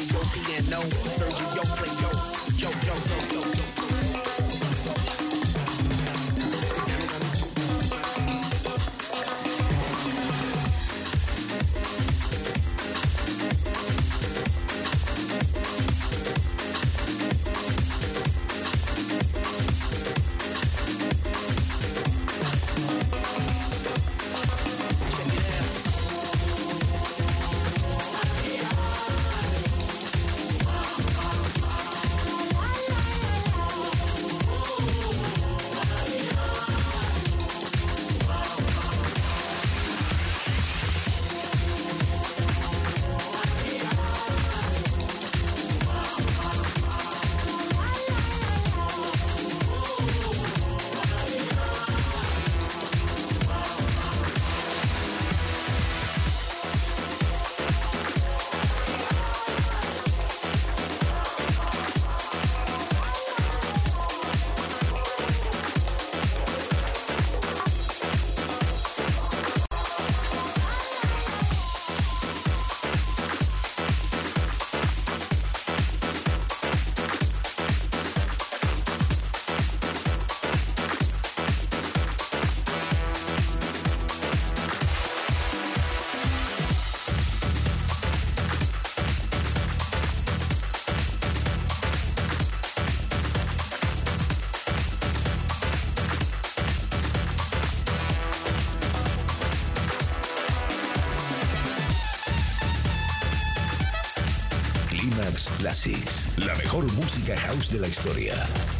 playing your piano. Mejor música house de la historia.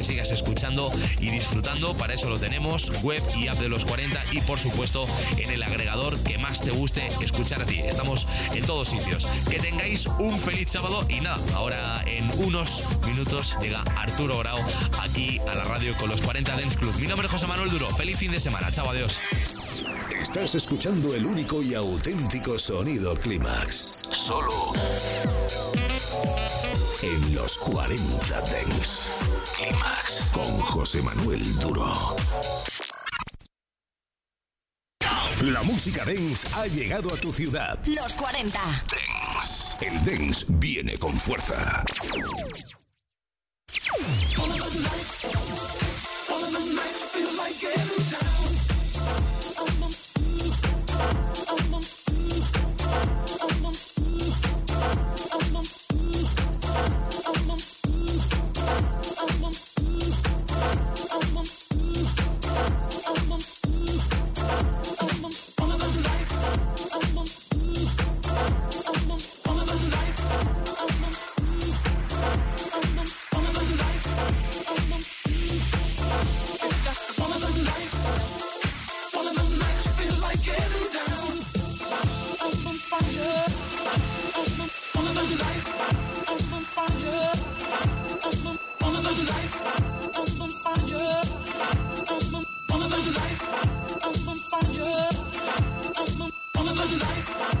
sigas escuchando y disfrutando. Para eso lo tenemos, web y app de los 40 y por supuesto en el agregador que más te guste escuchar a ti. Estamos en todos sitios. Que tengáis un feliz sábado y nada, ahora en unos minutos llega Arturo Grau aquí a la radio con los 40 Dance Club. Mi nombre es José Manuel Duro. Feliz fin de semana. Chao, adiós. Estás escuchando el único y auténtico sonido Clímax. Solo en los 40 Dents. Clímax con José Manuel Duro. La música dance ha llegado a tu ciudad. Los 40. El dance viene con fuerza. Good life.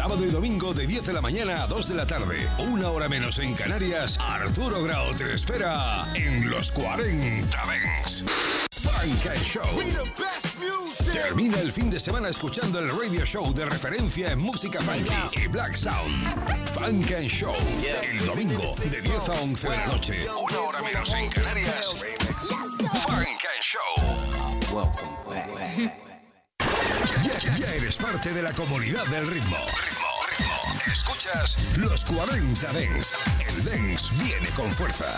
Sábado y domingo de 10 de la mañana a 2 de la tarde. Una hora menos en Canarias. Arturo Grau te espera en los 40 Dance. Funk and Show. Termina el fin de semana escuchando el radio show de referencia en música funky y black sound. Funk and Show. El domingo de 10 a 11 de la noche. Una hora menos en Canarias. Funk and Show. Ya, ya eres parte de la comunidad del ritmo. Ritmo, ritmo. Escuchas los 40 Dents. El Dents viene con fuerza.